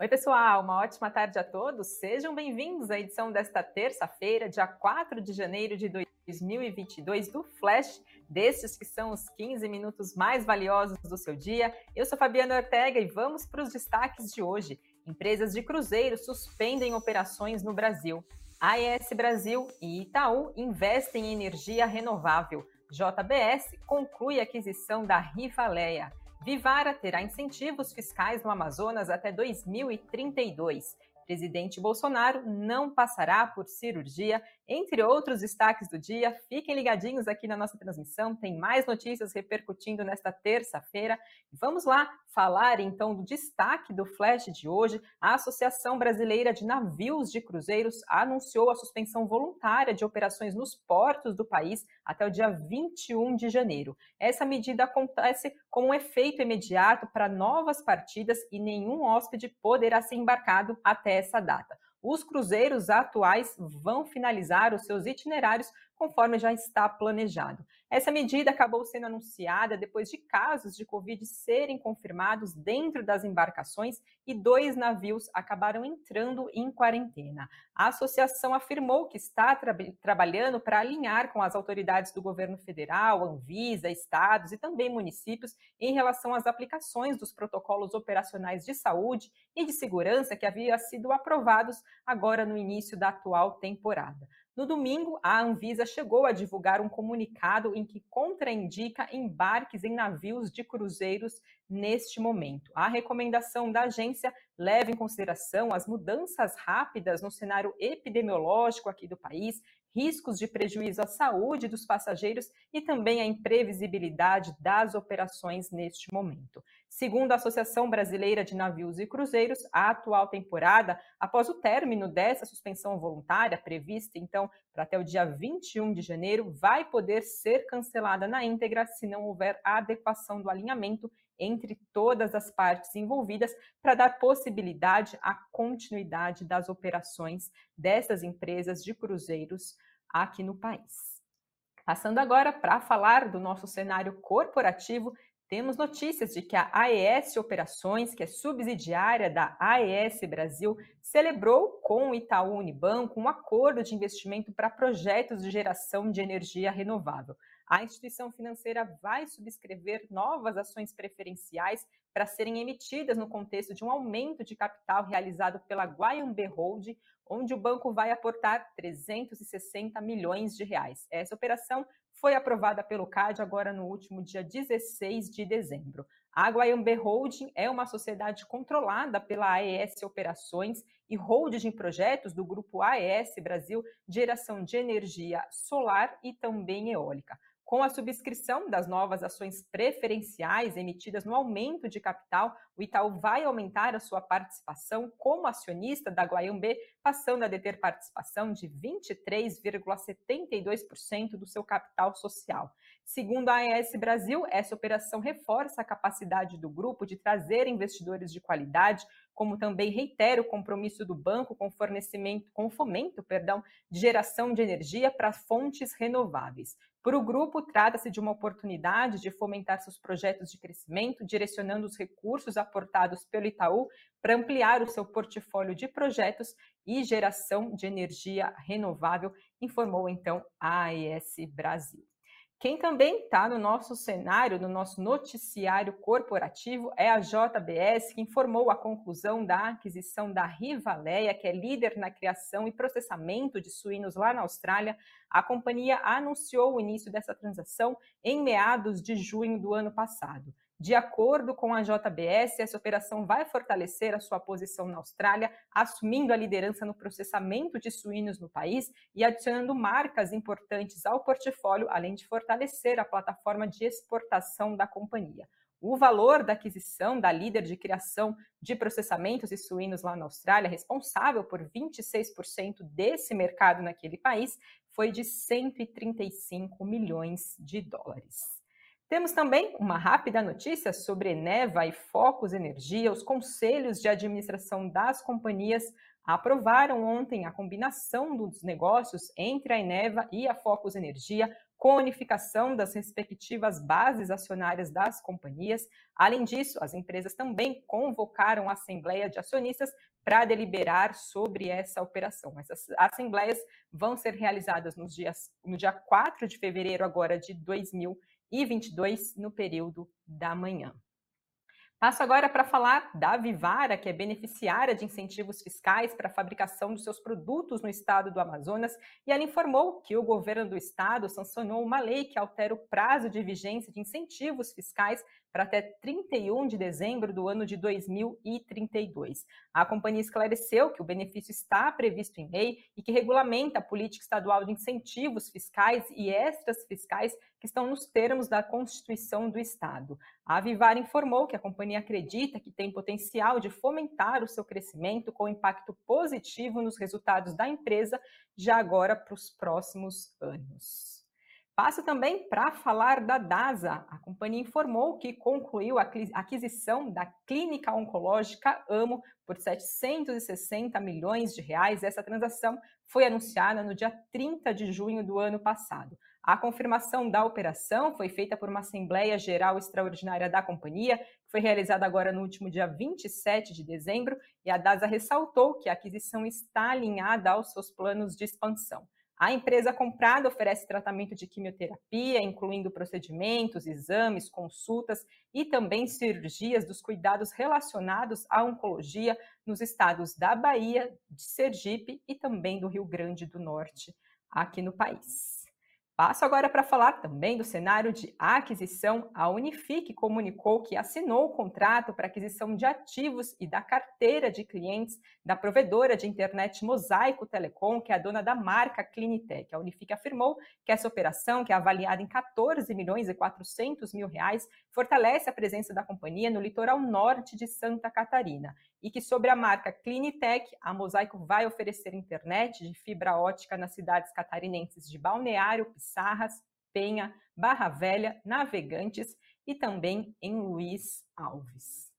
Oi, pessoal, uma ótima tarde a todos. Sejam bem-vindos à edição desta terça-feira, dia 4 de janeiro de 2022, do Flash, desses que são os 15 minutos mais valiosos do seu dia. Eu sou Fabiana Ortega e vamos para os destaques de hoje. Empresas de cruzeiro suspendem operações no Brasil. AES Brasil e Itaú investem em energia renovável. JBS conclui a aquisição da Rivaleia. Vivara terá incentivos fiscais no Amazonas até 2032. Presidente Bolsonaro não passará por cirurgia, entre outros destaques do dia. Fiquem ligadinhos aqui na nossa transmissão, tem mais notícias repercutindo nesta terça-feira. Vamos lá falar então do destaque do Flash de hoje. A Associação Brasileira de Navios de Cruzeiros anunciou a suspensão voluntária de operações nos portos do país até o dia 21 de janeiro. Essa medida acontece com um efeito imediato para novas partidas e nenhum hóspede poderá ser embarcado até essa data. Os cruzeiros atuais vão finalizar os seus itinerários conforme já está planejado. Essa medida acabou sendo anunciada depois de casos de Covid serem confirmados dentro das embarcações e dois navios acabaram entrando em quarentena. A associação afirmou que está tra trabalhando para alinhar com as autoridades do governo federal, Anvisa, estados e também municípios em relação às aplicações dos protocolos operacionais de saúde e de segurança que haviam sido aprovados agora no início da atual temporada. No domingo, a Anvisa chegou a divulgar um comunicado em que contraindica embarques em navios de cruzeiros neste momento. A recomendação da agência leva em consideração as mudanças rápidas no cenário epidemiológico aqui do país, riscos de prejuízo à saúde dos passageiros e também a imprevisibilidade das operações neste momento. Segundo a Associação Brasileira de Navios e Cruzeiros, a atual temporada, após o término dessa suspensão voluntária, prevista então para até o dia 21 de janeiro, vai poder ser cancelada na íntegra se não houver adequação do alinhamento entre todas as partes envolvidas para dar possibilidade à continuidade das operações dessas empresas de cruzeiros aqui no país. Passando agora para falar do nosso cenário corporativo, temos notícias de que a AES Operações, que é subsidiária da AES Brasil, celebrou com o Itaú Unibanco um acordo de investimento para projetos de geração de energia renovável a instituição financeira vai subscrever novas ações preferenciais para serem emitidas no contexto de um aumento de capital realizado pela Guayambe Hold, onde o banco vai aportar 360 milhões de reais. Essa operação foi aprovada pelo CAD agora no último dia 16 de dezembro. A Guayambe Holding é uma sociedade controlada pela AES Operações e holding projetos do grupo AES Brasil, geração de energia solar e também eólica. Com a subscrição das novas ações preferenciais emitidas no aumento de capital, o Itaú vai aumentar a sua participação como acionista da Guaiambê, passando a deter participação de 23,72% do seu capital social. Segundo a AES Brasil, essa operação reforça a capacidade do grupo de trazer investidores de qualidade, como também reitera o compromisso do banco com fornecimento, com fomento, perdão, de geração de energia para fontes renováveis. Para o grupo, trata-se de uma oportunidade de fomentar seus projetos de crescimento, direcionando os recursos aportados pelo Itaú para ampliar o seu portfólio de projetos e geração de energia renovável, informou então a AES Brasil. Quem também está no nosso cenário, no nosso noticiário corporativo, é a JBS, que informou a conclusão da aquisição da Rivaleia, que é líder na criação e processamento de suínos lá na Austrália. A companhia anunciou o início dessa transação em meados de junho do ano passado. De acordo com a JBS, essa operação vai fortalecer a sua posição na Austrália, assumindo a liderança no processamento de suínos no país e adicionando marcas importantes ao portfólio, além de fortalecer a plataforma de exportação da companhia. O valor da aquisição da líder de criação de processamentos de suínos lá na Austrália, responsável por 26% desse mercado naquele país, foi de 135 milhões de dólares. Temos também uma rápida notícia sobre Eneva e Focus Energia. Os conselhos de administração das companhias aprovaram ontem a combinação dos negócios entre a Eneva e a Focus Energia, com unificação das respectivas bases acionárias das companhias. Além disso, as empresas também convocaram a Assembleia de Acionistas para deliberar sobre essa operação. Essas assembleias vão ser realizadas nos dias, no dia 4 de fevereiro agora de 2022, no período da manhã. Passo agora para falar da Vivara, que é beneficiária de incentivos fiscais para a fabricação dos seus produtos no estado do Amazonas, e ela informou que o governo do estado sancionou uma lei que altera o prazo de vigência de incentivos fiscais para até 31 de dezembro do ano de 2032. A companhia esclareceu que o benefício está previsto em lei e que regulamenta a política estadual de incentivos fiscais e extras fiscais que estão nos termos da Constituição do Estado. A Vivar informou que a companhia acredita que tem potencial de fomentar o seu crescimento com impacto positivo nos resultados da empresa já agora para os próximos anos. Passo também para falar da DASA. A companhia informou que concluiu a aquisição da clínica oncológica AMO por 760 milhões de reais. Essa transação foi anunciada no dia 30 de junho do ano passado. A confirmação da operação foi feita por uma Assembleia Geral Extraordinária da companhia, que foi realizada agora no último dia 27 de dezembro, e a DASA ressaltou que a aquisição está alinhada aos seus planos de expansão. A empresa comprada oferece tratamento de quimioterapia, incluindo procedimentos, exames, consultas e também cirurgias dos cuidados relacionados à oncologia nos estados da Bahia, de Sergipe e também do Rio Grande do Norte, aqui no país. Passo agora para falar também do cenário de aquisição. A Unifique comunicou que assinou o contrato para aquisição de ativos e da carteira de clientes da provedora de internet Mosaico Telecom, que é a dona da marca Clinitec. A Unifique afirmou que essa operação, que é avaliada em 14 milhões e 400 mil reais, fortalece a presença da companhia no litoral norte de Santa Catarina e que sobre a marca Clinitec, a Mosaico vai oferecer internet de fibra ótica nas cidades catarinenses de Balneário, Pissarras, Penha, Barra Velha, Navegantes e também em Luiz Alves.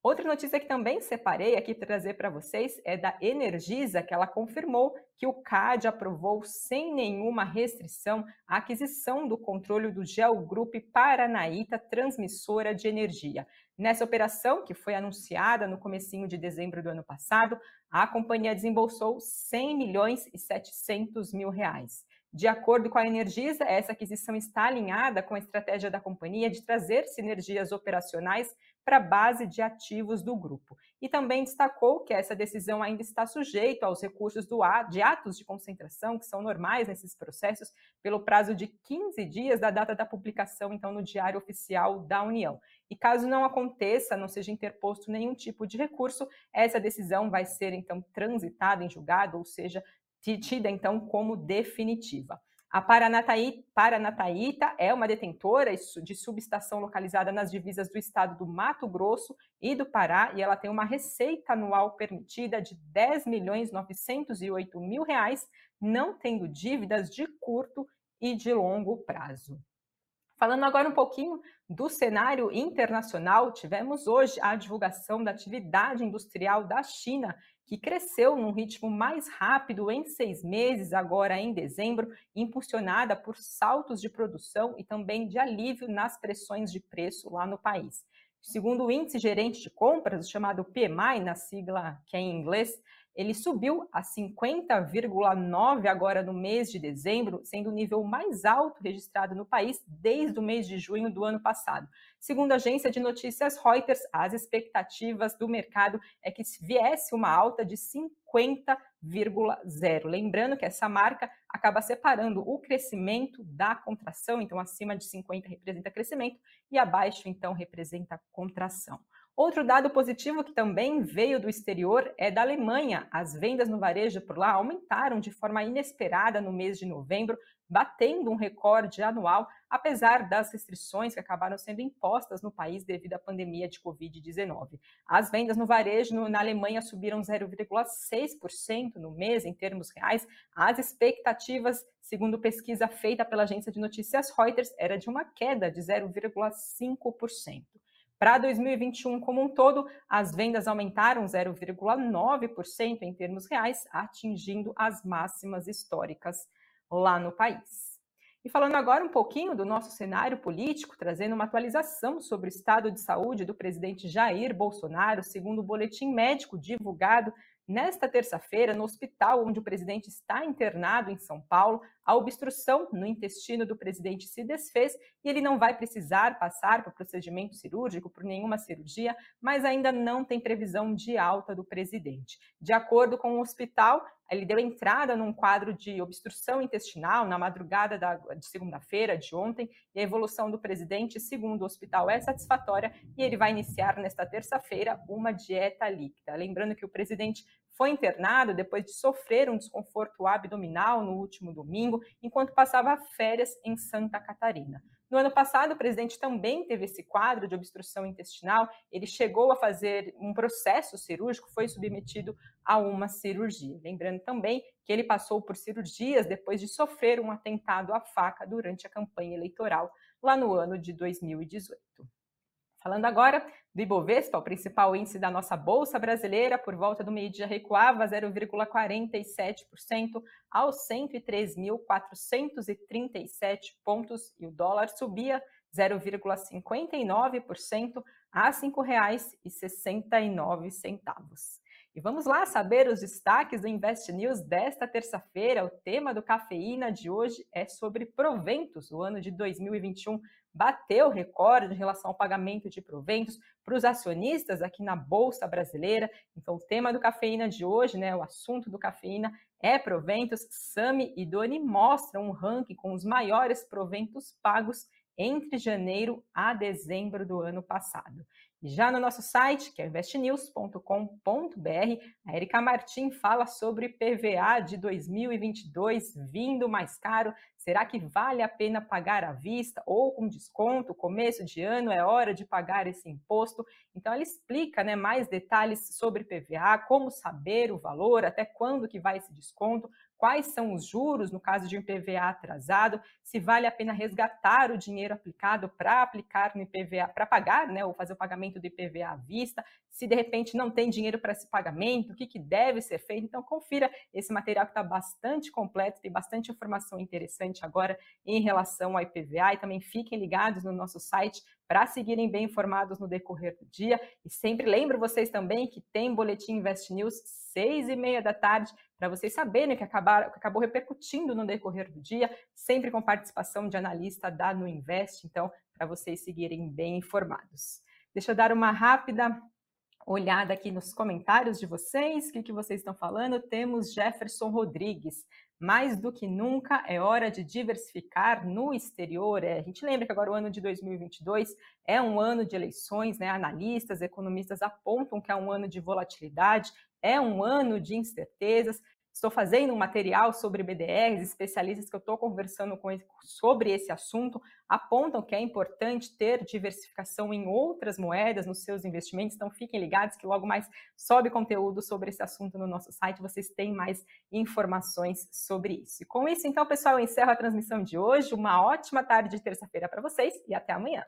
Outra notícia que também separei aqui para trazer para vocês é da Energisa, que ela confirmou que o CAD aprovou sem nenhuma restrição a aquisição do controle do Gel Group Paranaíta Transmissora de Energia. Nessa operação, que foi anunciada no comecinho de dezembro do ano passado, a companhia desembolsou 100 milhões e 700 mil reais. De acordo com a Energisa, essa aquisição está alinhada com a estratégia da companhia de trazer sinergias operacionais para a base de ativos do grupo. E também destacou que essa decisão ainda está sujeita aos recursos do, de atos de concentração, que são normais nesses processos, pelo prazo de 15 dias da data da publicação, então, no Diário Oficial da União. E caso não aconteça, não seja interposto nenhum tipo de recurso, essa decisão vai ser, então, transitada em julgado, ou seja, tida, então, como definitiva. A Paranataíta é uma detentora de subestação localizada nas divisas do estado do Mato Grosso e do Pará, e ela tem uma receita anual permitida de 10 milhões 908 mil reais, não tendo dívidas de curto e de longo prazo. Falando agora um pouquinho do cenário internacional, tivemos hoje a divulgação da atividade industrial da China, que cresceu num ritmo mais rápido em seis meses, agora em dezembro, impulsionada por saltos de produção e também de alívio nas pressões de preço lá no país. Segundo o índice gerente de compras, chamado PMI, na sigla que é em inglês, ele subiu a 50,9 agora no mês de dezembro, sendo o nível mais alto registrado no país desde o mês de junho do ano passado. Segundo a agência de notícias Reuters, as expectativas do mercado é que viesse uma alta de 50,0. Lembrando que essa marca acaba separando o crescimento da contração, então acima de 50 representa crescimento e abaixo então representa contração. Outro dado positivo que também veio do exterior é da Alemanha. As vendas no varejo por lá aumentaram de forma inesperada no mês de novembro, batendo um recorde anual, apesar das restrições que acabaram sendo impostas no país devido à pandemia de Covid-19. As vendas no varejo na Alemanha subiram 0,6% no mês, em termos reais. As expectativas, segundo pesquisa feita pela agência de notícias Reuters, era de uma queda de 0,5%. Para 2021 como um todo, as vendas aumentaram 0,9% em termos reais, atingindo as máximas históricas lá no país. E falando agora um pouquinho do nosso cenário político, trazendo uma atualização sobre o estado de saúde do presidente Jair Bolsonaro, segundo o boletim médico divulgado Nesta terça-feira, no hospital onde o presidente está internado em São Paulo, a obstrução no intestino do presidente se desfez e ele não vai precisar passar por procedimento cirúrgico, por nenhuma cirurgia, mas ainda não tem previsão de alta do presidente. De acordo com o hospital, ele deu entrada num quadro de obstrução intestinal na madrugada da, de segunda-feira de ontem, e a evolução do presidente, segundo o hospital, é satisfatória e ele vai iniciar nesta terça-feira uma dieta líquida. Lembrando que o presidente foi internado depois de sofrer um desconforto abdominal no último domingo, enquanto passava férias em Santa Catarina. No ano passado, o presidente também teve esse quadro de obstrução intestinal. Ele chegou a fazer um processo cirúrgico, foi submetido a uma cirurgia. Lembrando também que ele passou por cirurgias depois de sofrer um atentado à faca durante a campanha eleitoral lá no ano de 2018. Falando agora do Ibovespa, o principal índice da nossa Bolsa Brasileira, por volta do meio-dia recuava 0,47% aos 103.437 pontos e o dólar subia 0,59% a R$ 5,69. E vamos lá saber os destaques do Invest News desta terça-feira. O tema do Cafeína de hoje é sobre proventos. O ano de 2021 bateu recorde em relação ao pagamento de proventos para os acionistas aqui na Bolsa Brasileira. Então, o tema do Cafeína de hoje, né, o assunto do Cafeína é proventos. Sami e Doni mostram um ranking com os maiores proventos pagos entre janeiro a dezembro do ano passado. Já no nosso site, que é investnews.com.br, a Erika Martim fala sobre PVA de 2022 vindo mais caro. Será que vale a pena pagar à vista ou com desconto? Começo de ano é hora de pagar esse imposto. Então ela explica né, mais detalhes sobre PVA, como saber o valor, até quando que vai esse desconto, quais são os juros no caso de um IPVA atrasado, se vale a pena resgatar o dinheiro aplicado para aplicar no IPVA, para pagar, né, ou fazer o pagamento do IPVA à vista, se de repente não tem dinheiro para esse pagamento, o que, que deve ser feito. Então, confira esse material que está bastante completo, tem bastante informação interessante agora em relação ao IPVA e também fiquem ligados no nosso site para seguirem bem informados no decorrer do dia. E sempre lembro vocês também que tem Boletim Invest News, seis e meia da tarde, para vocês saberem o que, acabar, que acabou repercutindo no decorrer do dia, sempre com participação de analista da No Invest, então, para vocês seguirem bem informados. Deixa eu dar uma rápida olhada aqui nos comentários de vocês, o que, que vocês estão falando. Temos Jefferson Rodrigues. Mais do que nunca é hora de diversificar no exterior. É, a gente lembra que agora o ano de 2022 é um ano de eleições, né? Analistas, economistas apontam que é um ano de volatilidade, é um ano de incertezas. Estou fazendo um material sobre BDRs, especialistas que eu estou conversando com sobre esse assunto apontam que é importante ter diversificação em outras moedas nos seus investimentos. Então fiquem ligados que logo mais sobe conteúdo sobre esse assunto no nosso site, vocês têm mais informações sobre isso. E com isso, então, pessoal, eu encerro a transmissão de hoje. Uma ótima tarde de terça-feira para vocês e até amanhã.